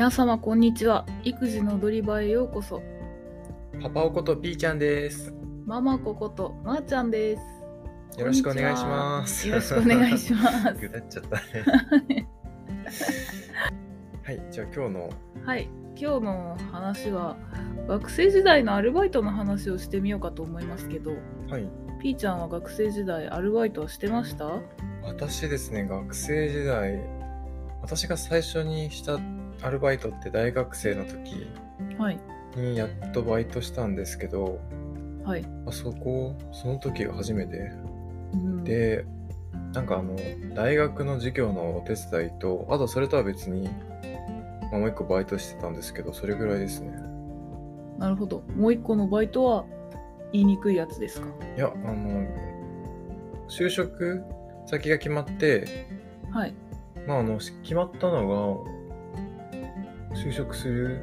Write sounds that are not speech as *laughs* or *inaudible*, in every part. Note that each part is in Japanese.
皆様こんにちは。育児の踊り場へようこそ。パパおことピーちゃんです。ママコことまーちゃんです。よろしくお願いします。よろしくお願いします。*laughs* ぐだっちゃったね。はい、じゃあ今日の。はい。今日の話は学生時代のアルバイトの話をしてみようかと思いますけど。はい、ピーちゃんは学生時代アルバイトはしてました？私ですね、学生時代、私が最初にしたアルバイトって大学生の時はい。にやっとバイトしたんですけど、はい、あそこ、その時が初めて。うん、で、なんかあの、大学の授業のお手伝いと、あとそれとは別に、まあ、もう一個バイトしてたんですけど、それぐらいですね。なるほど。もう一個のバイトは言いにくいやつですか？いや、あの、就職先が決まって、はい。まあ、あの、し決まったのが、就職する、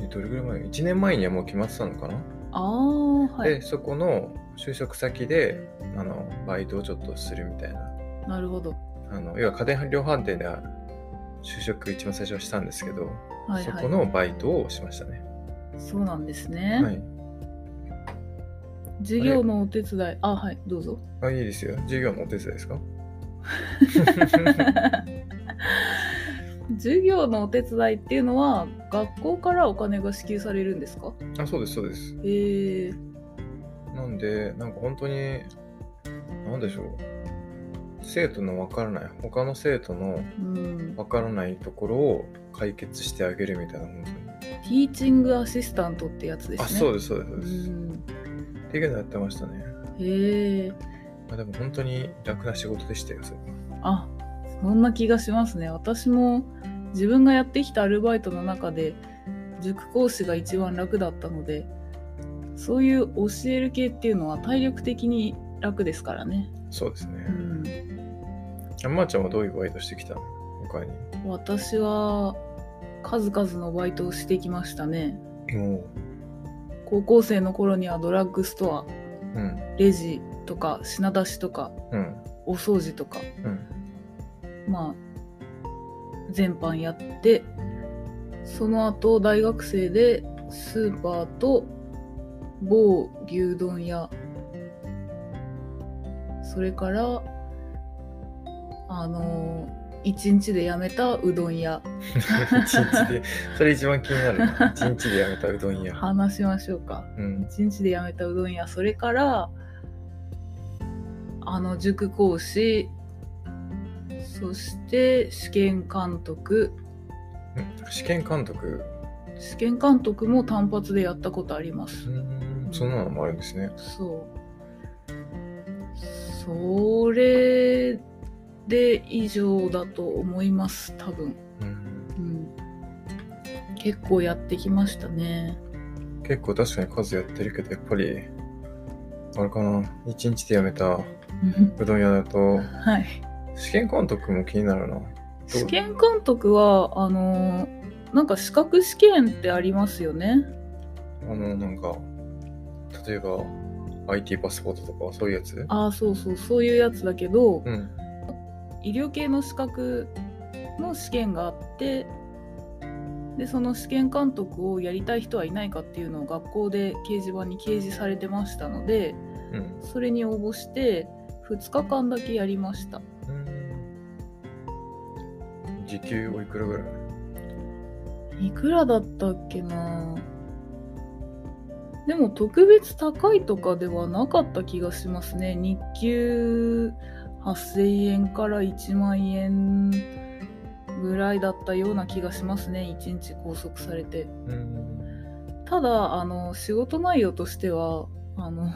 えどれぐらい前 ?1 年前にはもう決まってたのかな、ああはいで、そこの就職先で、あの、バイトをちょっとするみたいな。なるほどあの、要は家電量販店では就職一番最初はしたんですけど、はいはいそこのバイトをしましたね。そうなんですね、はい。授業のお手伝いあはいどうぞあ、いいですよ。授業のお手伝いですか？*laughs* 授業のお手伝いっていうのは学校からお金が支給されるんですか？あ、そうです、そうです。えー、なんで、なんか本当に、なんでしょう。生徒のわからない、他の生徒のうんわからないところを解決してあげるみたいな、本当に。ティーチングアシスタントってやつですねあ、そうでです、そうです、そうです。んっていうのやってましたね。へえまあ、でも本当に楽な仕事でしたよ、それは。あそんな気がしますね。私も自分がやってきたアルバイトの中で塾講師が一番楽だったのでそういう教える系っていうのは体力的に楽ですからね、そうですね。う。ん、あまーちゃんはどういうバイトしてきたの？他に？私は数々のバイトをしてきましたね。も高校生の頃にはドラッグストア。う、うん、レジとか品出しとかうん、お掃除とか。うん。まあ全般やってその後大学生でスーパーと某牛丼屋。それからあの一日で辞めたうどん屋。一日で、それ一番気になる。な。一日で辞めたうどん屋。話しましょうか。うん、一日で辞めたうどん屋。それからあの塾講師そして試験監督。うん。試験監督。試験監督も単発でやったことあります、うん、そんなのもあるんですね。そう。それで以上だと思います多分、うん。うん、結構やってきましたね。結構確かに数やってるけど、やっぱり、あれかな、一日で辞めたうどん屋だと、はい試験監督も気になるな。試験監督はあのなんか資格試験ってありますよね？あの、なんか、例えば、IT パスポートとかそういうやつ？ああそうそうそういうやつだけど、うん。医療系の資格の試験があってでその試験監督をやりたい人はいないかっていうのを学校で掲示板に掲示されてましたのでうん。それに応募して2日間だけやりましたうん時給おいくらぐらい？いくらだったっけな？でも特別高いとかではなかった気がしますね。日給8000円から1万円ぐらいだったような気がしますね。1日拘束されて。うん。ただあの仕事内容としてはあの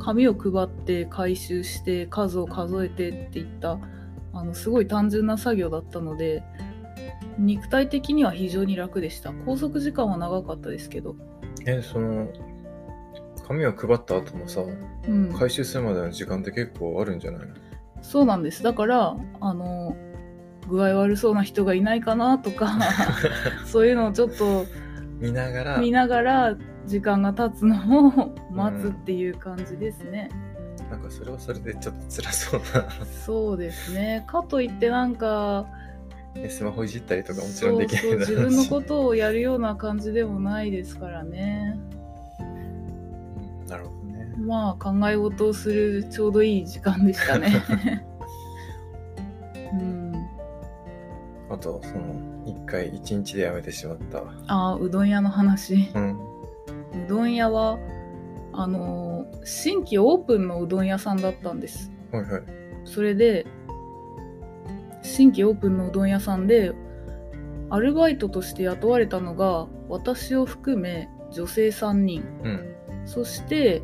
紙を配って回収して数を数えてっていったあのすごい単純な作業だったので肉体的には非常に楽でした。拘束時間は長かったですけど、え、その、紙を配った後もさ、うん、回収するまでの時間って結構あるんじゃないの？そうなんです。だからあの具合悪そうな人がいないかなとか *laughs* そういうのをちょっと見ながら、見ながら時間が経つのを待つっていう感じですね。なんかそれはそれでちょっと辛そうな。そうですね。かといってなんかねスマホいじったりとかもちろんできないそう自分のことをやるような感じでもないですからね。うんなるほどね。まあ考え事をするちょうどいい時間でしたね。*laughs* うん。あとその一回一日で辞めてしまった。あーうどん屋の話。うん。うどん屋はあのー新規オープンのうどん屋さんだったんです。はいはい。それで新規オープンのうどん屋さんでアルバイトとして雇われたのが私を含め女性3人。うん。そして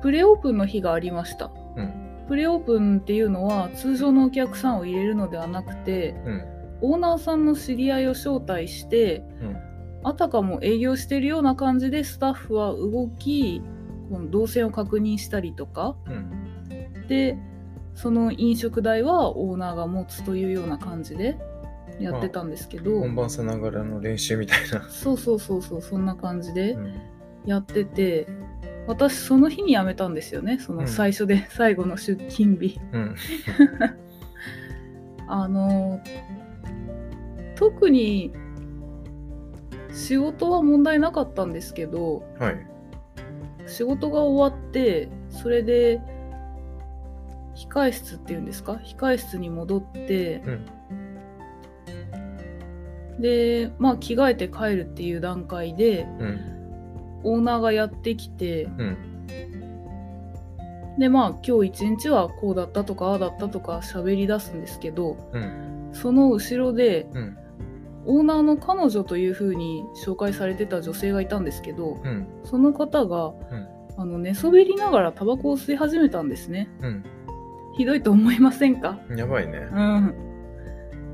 プレオープンの日がありました。うん。プレオープンっていうのは通常のお客さんを入れるのではなくてうん。オーナーさんの知り合いを招待してうんあたかも営業してるような感じでスタッフは動きこの動線を確認したりとか。うん。でその飲食代はオーナーが持つというような感じでやってたんですけど。本番さながらの練習みたいな。そうそうそうそうそんな感じでうん。やってて。私その日に辞めたんですよね。その最初で最後の出勤日、うん。*laughs* あの特に仕事は問題なかったんですけどはい。仕事が終わってそれで控え室っていうんですか？控え室に戻って、でまあ着替えて帰るっていう段階でうん。オーナーがやってきてうん。でまあ今日一日はこうだったとかああだったとか喋り出すんですけどうん。その後ろでうんオーナーの彼女という風に紹介されてた女性がいたんですけどうん。その方が、うん。あの寝そべりながらタバコを吸い始めたんですね。うん。ひどいと思いませんか？やばいね。うん。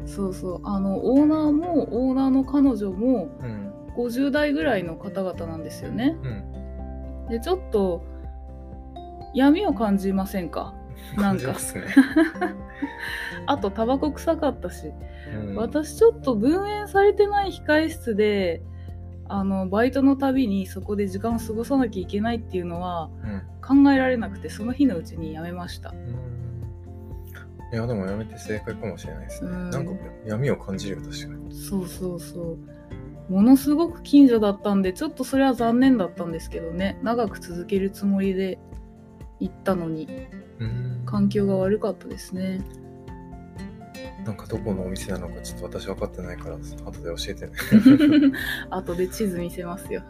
そうそう。あのオーナーもオーナーの彼女もうん。50代ぐらいの方々なんですよね。うん。でちょっと闇を感じませんか？なんか。ね *laughs* あとタバコ臭かったし。うん。私ちょっと分煙されてない控え室であのバイトのたびにそこで時間を過ごさなきゃいけないっていうのはうん。考えられなくてその日のうちにやめました。うん。いやでもやめて正解かもしれないですね。うん。なんか闇を感じるよ確かに。そうそうそう。ものすごく近所だったんでちょっとそれは残念だったんですけどね。長く続けるつもりで行ったのに。うん環境が悪かったですね。なんかどこのお店なのかちょっと私分かってないから後で教えてね。*laughs* 後で地図見せますよ、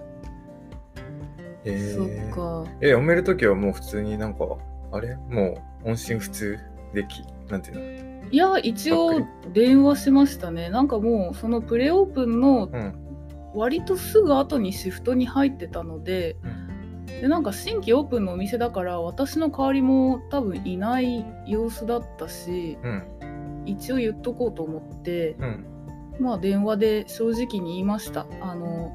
えそーっか。え読めるときはもう普通になんかあれ？もう音信不通できなんていうの？いや一応電話しましたね。なんかもうそのプレオープンのうん。割とすぐ後にシフトに入ってたのでうんでなんか新規オープンのお店だから私の代わりも多分いない様子だったしうん。一応言っとこうと思ってうん。まあ電話で正直に言いました。あの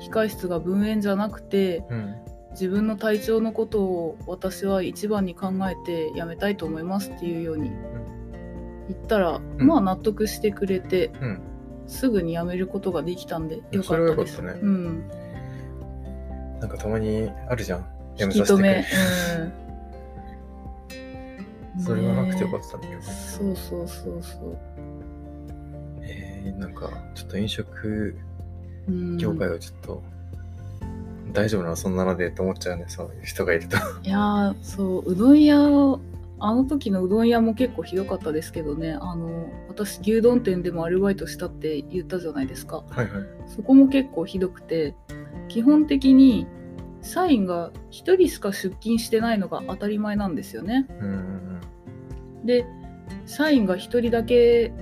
控室が分煙じゃなくてうん。自分の体調のことを私は一番に考えて辞めたいと思いますっていうように言ったら、ん。まあ納得してくれてうん。すぐに辞めることができたんでよかったです。よかったね。うん、なんかたまにあるじゃん。や引め。させてくれ。うん、*laughs* それがなくてよかねったんだけど、そうそうそうそう、えー、なんかちょっと飲食うん、業界はちょっと、大丈夫なの？そんなのでと思っちゃうね。そういう人がいると。いやーそううどん屋あの時のうどん屋も結構ひどかったですけどね。あの私牛丼店でもアルバイトしたって言ったじゃないですか。はいはい。そこも結構ひどくて基本的に社員が1人しか出勤してないのが当たり前なんですよね。で社員が1人だけ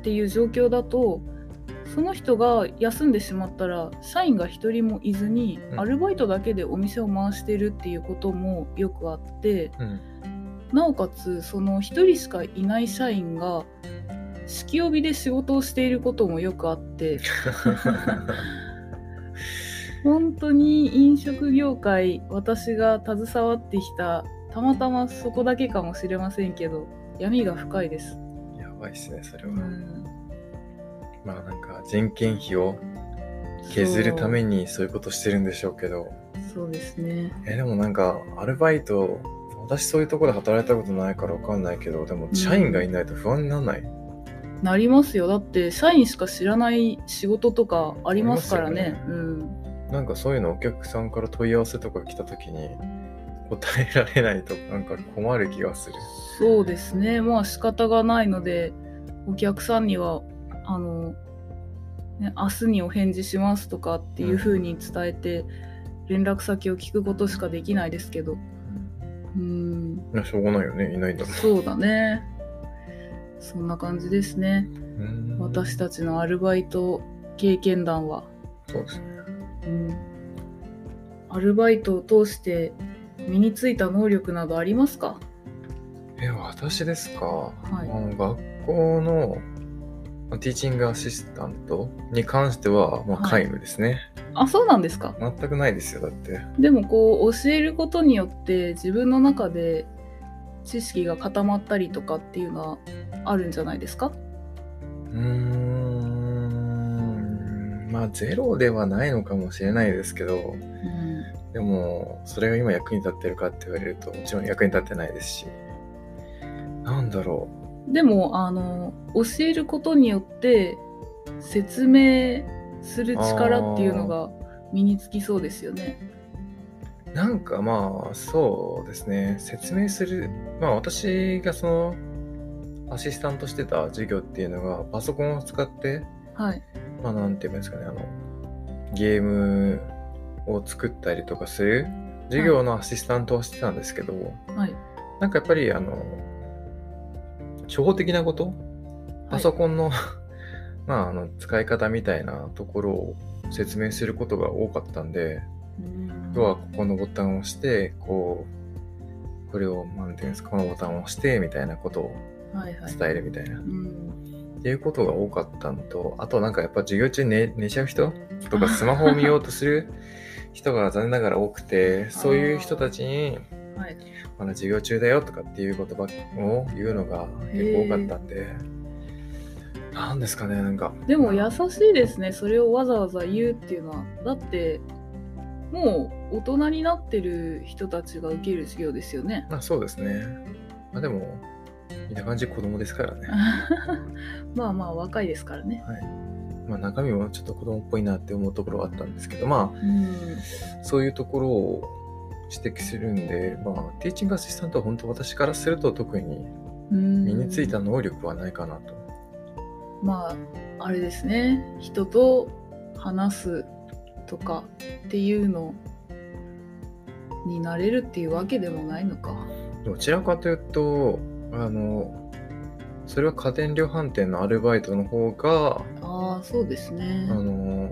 っていう状況だとその人が休んでしまったら社員が1人もいずにうん。アルバイトだけでお店を回してるっていうこともよくあってうん。なおかつその1人しかいない社員が酒気帯びで仕事をしていることもよくあって *laughs* 本当に飲食業界私が携わってきたたまたまそこだけかもしれませんけど闇が深いです。やばいっすねそれは、うん。まあなんか人件費を削るためにそういうことしてるんでしょうけど。そう。ですね。えでもなんかアルバイト私そういうところで働いたことないからわかんないけどでもん社員がいないと不安にならない、なりますよ。だって社員しか知らない仕事とかありますからね。ありますうんなんかそういうのお客さんから問い合わせとか来た時に答えられないとなんか困る気がする。そうですね。まあ仕方がないのでお客さんにはあの、ね、明日にお返事しますとかっていう風に伝えて連絡先を聞くことしかできないですけど。うん。しょうがないよね。いないんだもん。そうだね。そんな感じですね。うん。私たちのアルバイト経験談は、そうですね。うん、アルバイトを通して身についた能力などありますか？え私ですか、い。あの学校のまあティーチングアシスタントに関しては、まあ、はい。皆無ですね、あそうなんですか？全くないですよだって。でもこう教えることによって自分の中で知識が固まったりとかっていうのはあるんじゃないですか？うーんまあゼロではないのかもしれないですけどうんでもそれが今役に立ってるかって言われるともちろん役に立ってないですしなんだろでもあの教えることによって説明する力っていうのが身につきそうですよね。うなんかまあそうですね説明するまあ私がそのアシスタントしてた授業っていうのがパソコンを使ってはい。まあなんて言うんですかねあのゲームを作ったりとかする授業のアシスタントをしてたんですけど、はい。なんかやっぱりあの初歩的なことパソコンの、*laughs* まああの使い方みたいなところを説明することが多かったんでうん。要はここのボタンを押してこうこれをなんていうんですかこのボタンを押してみたいなことをはいはい。伝えるみたいな、うんっていうことが多かったのと、あとなんかやっぱ授業中寝寝ちゃう人とかスマホを見ようとする *laughs* 人が残念ながら多くて、そういう人たちに、はい。まだ授業中だよとかっていう言葉を言うのが結構多かったんで、なんですかね、なんか。でも優しいですね。それをわざわざ言うっていうのは。だって、もう大人になってる人たちが受ける授業ですよね。まあそうですね。まあでも、見た感じ子供ですからね。*laughs* まあまあ若いですからね。まあ中身もちょっと子供っぽいなって思うところはあったんですけど、まうん。あそういうところを指摘するんで、まあティーチングアシスタントは本当私からすると特にうん身についた能力はないかなと。まああれですね人と話すとかっていうのになれるっていうわけでもないのかどちらかというと、あの、それは家電量販店のアルバイトの方が、ああそうですねあの、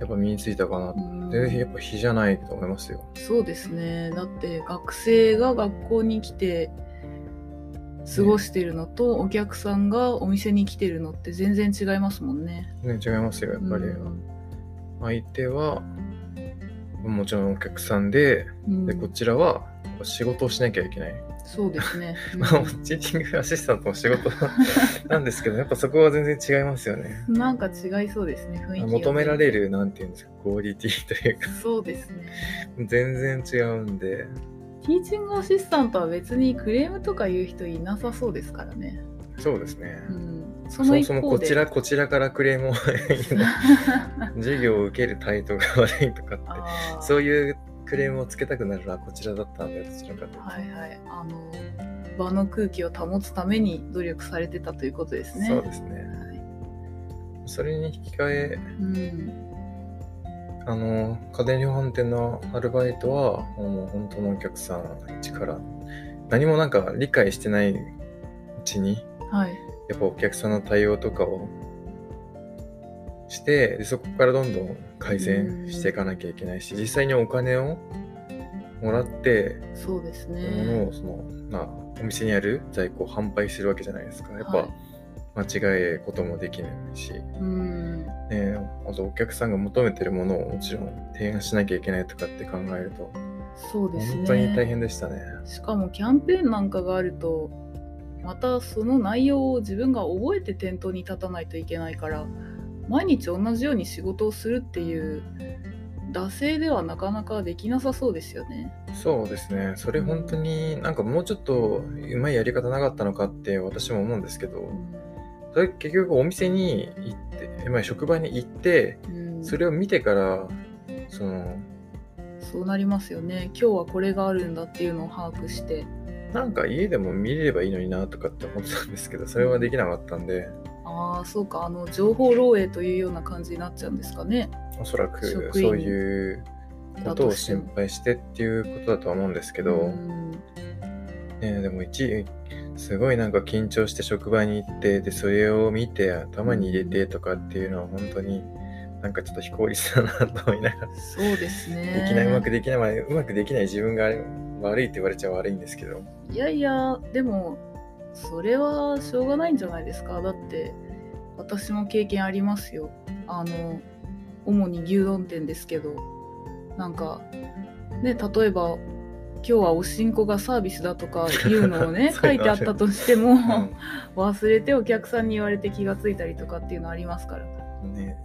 やっぱ身についたかな。うんで、やっぱ比じゃないと思いますよ。そうですねだって学生が学校に来て過ごしてるのと、お客さんがお店に来てるのって全然違いますもんねね、違いますよ、やっぱり。うん相手は、もちろんお客さんで、うんで、こちらは仕事をしなきゃいけない。そうですね、*laughs* うん。まあ、チーチングアシスタントの仕事 *laughs* なんですけど、やっぱそこは全然違いますよね。なんか違いそうですね雰囲気が求められる、なんていうんですか、クオリティというか、そうですね。全然違うんで、ティーチングアシスタントは別にクレームとか言う人いなさそうですからね。そうですね。うん、そそもの一方で。そもこちら、こちらからクレームを *laughs* 授業を受ける態度が悪いとかって、そういうクレームをつけたくなるのはこちらだったんで、どちらかというと。はいはい。あの場の空気を保つために努力されてたということですね。そうですね。はいそれに引き換え、うん、あの、家電量販店のアルバイトは、もう本当のお客さん一から、何もなんか理解してないうちに、はい。やっぱお客さんの対応とかをして、でそこからどんどん改善していかなきゃいけないし、実際にお金をもらって、そうです物ね。をその、まあ、お店にある在庫を販売するわけじゃないですか。やっぱ、はい間違えこともできないし、うん。ね、あとお客さんが求めてるものをもちろん提案しなきゃいけないとかって考えると、そうですね。本当に大変でしたね。しかもキャンペーンなんかがあるとまたその内容を自分が覚えて店頭に立たないといけないから毎日同じように仕事をするっていう惰性ではなかなかできなさそうですよね。そうですね。それ本当になんかもうちょっとうまいやり方なかったのかって私も思うんですけど、うん。それ結局お店に行って、まあ、職場に行って、うん、それを見てから、その、そうなりますよね。今日はこれがあるんだっていうのを把握して。なんか家でも見れればいいのになとかって思ってたんですけど、それはできなかったんで、ああそうかあの情報漏洩というような感じになっちゃうんですかね。おそらくそういうことを心配してっていうことだとは思うんですけど、うん。ね、でも一すごいなんか緊張して職場に行ってでそれを見て頭に入れてとかっていうのは本当になんかちょっと非効率だなと思いながら、そうですね。できないうまくできない、まあ、うまくできない自分が悪いって言われちゃ悪いんですけど。いやいやでもそれはしょうがないんじゃないですか。だって私も経験ありますよ。あの主に牛丼店ですけど。なんかね例えば今日はおしんこがサービスだとかいうのをね *laughs* 書いてあったとしても、うん。忘れてお客さんに言われて気がついたりとかっていうのありますから、ね。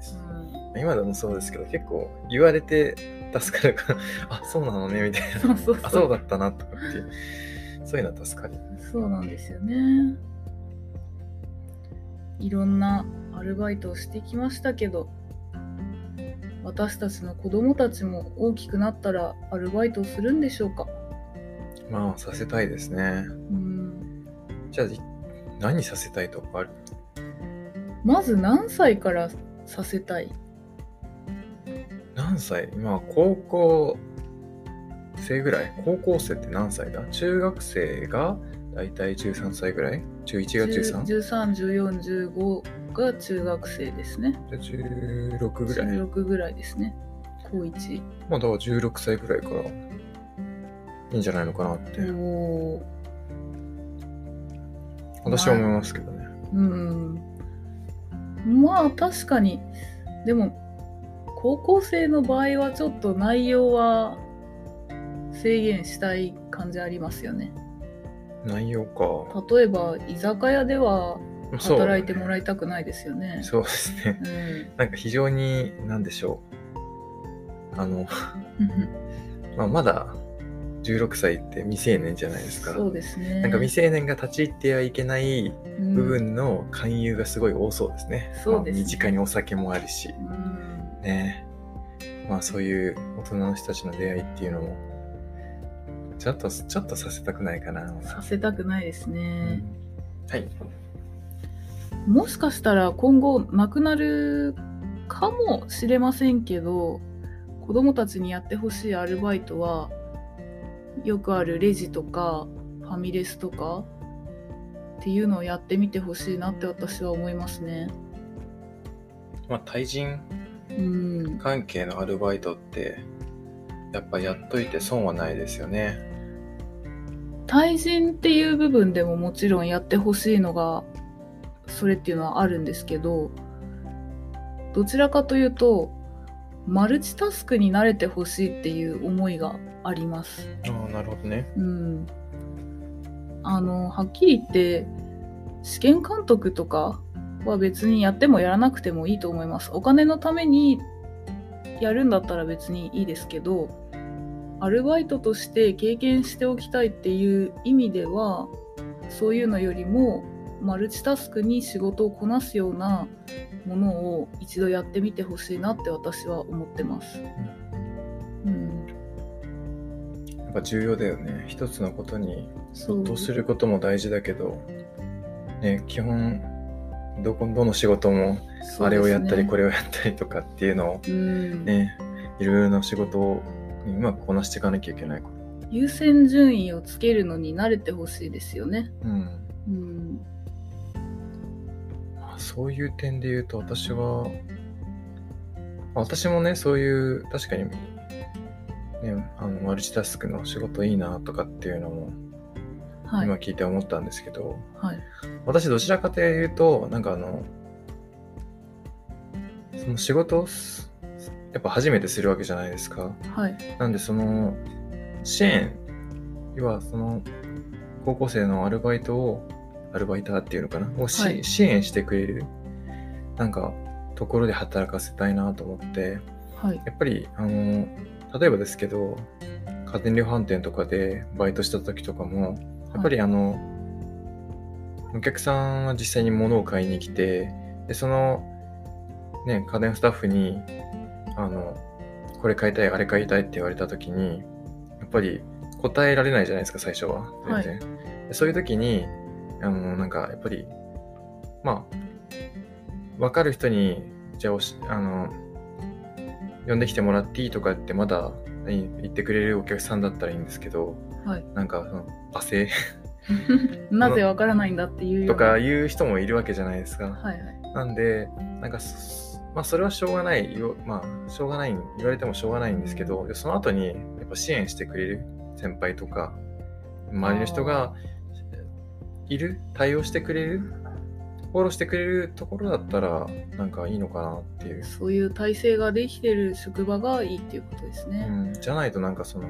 うん、今でもそうですけど結構言われて助かるからあそうなのねみたいな。そうそうあそそううだったなとかっていうそういうのは助かるそうなんですよね。いろんなアルバイトをしてきましたけど私たちの子供たちも大きくなったらアルバイトをするんでしょうか？まあさせたいですね。うん。じゃあい何させたいとかある？まず何歳からさせたい？何歳？今高校生ぐらい？高校生って何歳だ？中学生がだいたい13歳ぐらい？中1が 13? 131415が中学生ですね。で16ぐらい。16ぐらいですね。高1まあだから16歳ぐらいからいいんじゃないのかなって。私は思いますけどね。うん。まあ確かに。でも高校生の場合はちょっと内容は制限したい感じありますよね。内容か。例えば居酒屋では働いてもらいたくないですよね。そうですね。うん。なんか非常に何でしょう。あの、うん。まあ、まだ16歳って未成年じゃないですか。そうですね。なんか未成年が立ち入ってはいけないうん部分の勧誘がすごい多そうですね。そうですね。まあ身近にお酒もあるし、うん。ね。まあそういう大人の人たちの出会いっていうのも、ちょっと、ちょっとさせたくないかな。させたくないですうねん、はい。もしかしたら今後なくなるかもしれませんけど子供たちにやってほしいアルバイトはよくあるレジとかファミレスとかっていうのをやってみてほしいなって私は思いますね。まあ対人うん、関係のアルバイトって、やっぱやっといて損はないですよね。対人っていう部分でももちろんやってほしいのがそれっていうのはあるんですけどどちらかというとマルチタスクに慣れてほしいっていう思いがあります。ああ、なるほどね。うん。あの、はっきり言って、試験監督とかは別にやってもやらなくてもいいと思います。お金のためにやるんだったら別にいいですけど、アルバイトとして経験しておきたいっていう意味では、そういうのよりも、マルチタスクに仕事をこなすようなものを一度やってみてほしいなって私は思ってます。うん、やっぱ重要だよね。一つのことにそう没頭することも大事だけど、ね、基本、どこ、どの仕事も、あれをやったりこれれをやったりとかっていうのをうんね、いろいろな仕事をうまくこなしていかなきゃいけないこ優先順位をつけるのに慣れてほしいですよね。と。うん。うん、まあそういう点で言うと私は、まあ私もね、そういう、確かに、ね、あの、マルチタスクの仕事いいなとかっていうのも、はい今聞いて思ったんですけど、はい私どちらかというと、なんかあの、その仕事やっぱ初めてするわけじゃないですか。はい。なんでその支援要はその高校生のアルバイトをアルバイターっていうのかな？をし、はい。支援してくれるなんかところで働かせたいなと思って。はい。やっぱりあの例えばですけど家電量販店とかでバイトした時とかもやっぱりあの、お客さんは実際に物を買いに来て、で、その、ね、家電スタッフに、あの、これ買いたい、あれ買いたいって言われた時に、やっぱり答えられないじゃないですか、最初は。全然。でそういう時に、あの、なんか、やっぱり、まあ、わかる人に、じゃあおし、あの、呼んできてもらっていいとかってまだ何言ってくれるお客さんだったらいいんですけど、はい。なんか、その、罵声 *laughs* なぜわからないんだっていうとか言う人もいるわけじゃないですか。はいはい。なんで、なんかそ、まあ、それはしょうがないよ。まあ、しょうがない、言われてもしょうがないんですけど、でその後に、やっぱ支援してくれる先輩とか、周りの人がいる対応してくれるフォローしてくれるところだったら、なんかいいのかなっていう。そういう体制ができてる職場がいいっていうことですね。うん、じゃないとなんかその、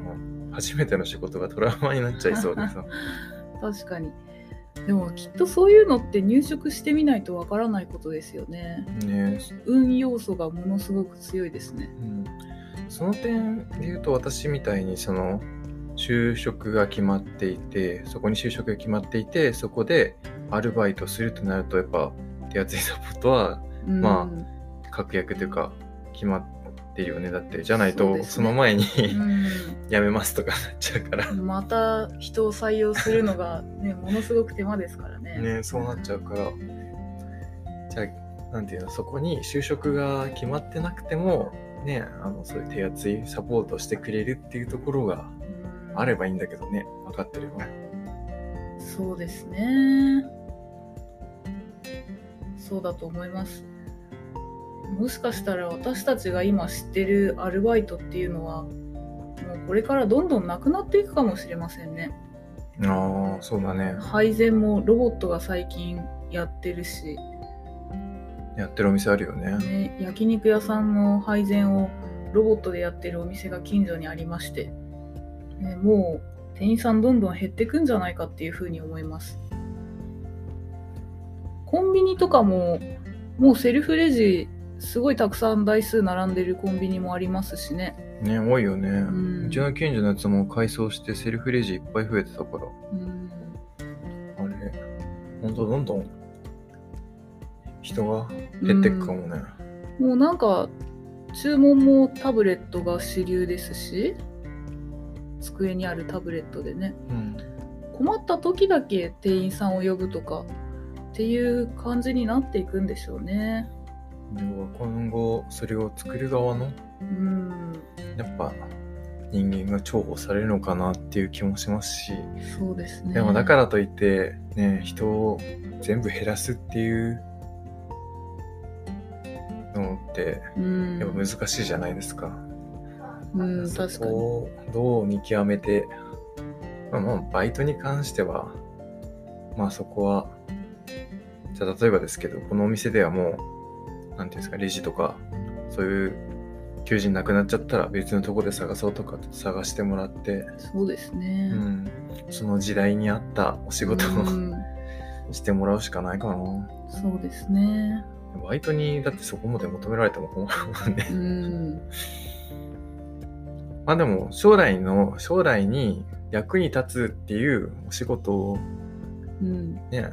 初めての仕事がトラウマになっちゃいそうでさ。*laughs* 確かに。でもきっとそういうのって入職してみないとわからないことですよね。ね運要素がものすごく強いですね。うん、その点で言うと私みたいにその就職が決まっていてそこに就職が決まっていてそこでアルバイトするとなるとやっぱ手厚いサポートはうんま確約というか決まってるよねだってじゃないとその前にうん *laughs* 辞めますとかなっちゃうから *laughs* また人を採用するのが、ね、ものすごく手間ですからね。ねそうなっちゃうからじゃあなんていうのそこに就職が決まってなくてもねあのそういう手厚いサポートしてくれるっていうところがうんあればいいんだけどね、分かってるよね。そうですね。そうだと思います。もしかしたら私たちが今知ってるアルバイトっていうのは、もうこれからどんどんなくなっていくかもしれませんね。ああ、そうだね。配膳もロボットが最近やってるし、やってるお店あるよね。ね、焼肉屋さんの配膳をロボットでやってるお店が近所にありまして、ね、もう店員さんどんどん減ってくんじゃないかっていうふうに思います。コンビニとかももうセルフレジすごいたくさん台数並んでるコンビニもありますしね。ね、多いよね。んうちの近所のやつも改装してセルフレジいっぱい増えてたから、うんあれ、ほんとどんどん人が減ってくかもね。もうなんか注文もタブレットが主流ですし机にあるタブレットでねうん。困った時だけ店員さんを呼ぶとかっていう感じになっていくんでしょうね。でも今後、それを作る側の、うん、やっぱ人間が重宝されるのかなっていう気もしますし、そうですね。でもだからといって、ね、人を全部減らすっていうのって、うん、やっぱ難しいじゃないですか。うん、そ確かに。こをどう見極めて、まあ、まあバイトに関しては、まあそこは、じゃあ例えばですけど、このお店ではもう、なんていうんですか、レジとか、そういう求人なくなっちゃったら別のとこで探そうとか探してもらって、そうですうね。ん、その時代に合ったお仕事を、うん *laughs* してもらうしかないかな。そうですね。バイトにだってそこまで求められても困るもんね。うん、*laughs* まあでも将来の、将来に役に立つっていうお仕事をうん、ね、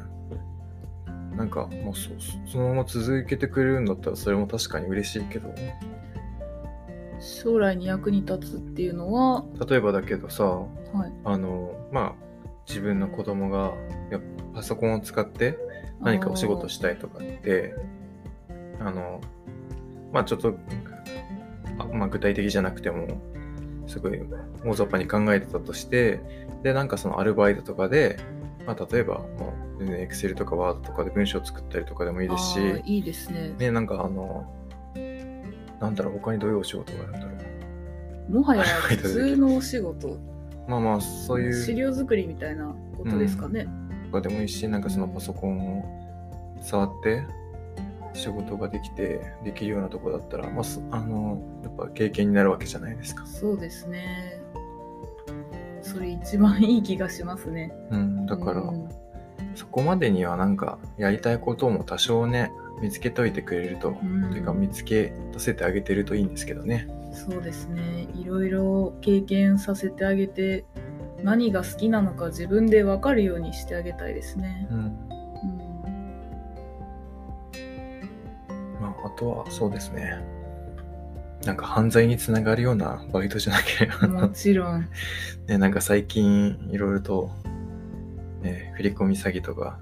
なんかもうそそのまま続けてくれるんだったらそれも確かに嬉しいけど、将来に役に立つっていうのは、例えばだけどさ、はい、あの、まあ自分の子供がやパソコンを使って何かお仕事したいとかって、あの、まあちょっと、あまあ具体的じゃなくても、すごい大雑把に考えてたとして、で、なんかそのアルバイトとかで、まあ例えばもう全然 Excel とか Word とかで文章を作ったりとかでもいいですし、いいですね。ね、なんかあの、なんだろう、他にどういうお仕事があるんだろう。もはや普通のお仕事、まあまあ、そういう。資料作りみたいなことですかね。とかでもいいし、なんかそのパソコンを触って仕事ができて、できるようなとこだったら、まあ、そあの、やっぱ経験になるわけじゃないですか。そうですね。それ一番いい気がしますね。うん、だから、うん、そこまでにはなんかやりたいことも多少ね見つけといてくれると、うん、というか見つけ出せてあげてるといいんですけどね。そうですねいろいろ経験させてあげて何が好きなのか自分で分かるようにしてあげたいですね。うん、うん、まあ、あとはそうですね。なんか犯罪につながるようなバイトじゃなければもちろん。*laughs* ね、なんか最近いろいろと、ね、振り込み詐欺とか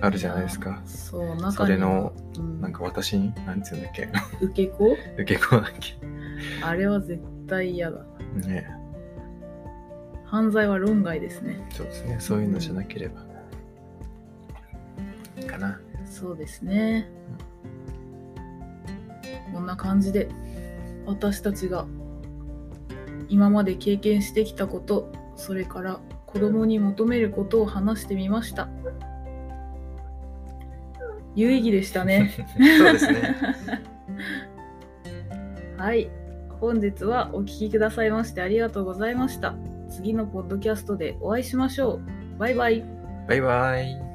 あるじゃないですか。そう、中それの、うんなんか私に、なんて言うんだっけ、受け子？*laughs* 受け子だっけ。あれは絶対嫌だ。ね、犯罪は論外ですね。そうですね。そういうのじゃなければ。かな。そうですね。こんな感じで私たちが今まで経験してきたことそれから子供に求めることを話してみました。有意義でしたね。*laughs* そうですね。*laughs* はい。本日はお聞きくださいましてありがとうございました。次のポッドキャストでお会いしましょう。バイバイ。バイバイ。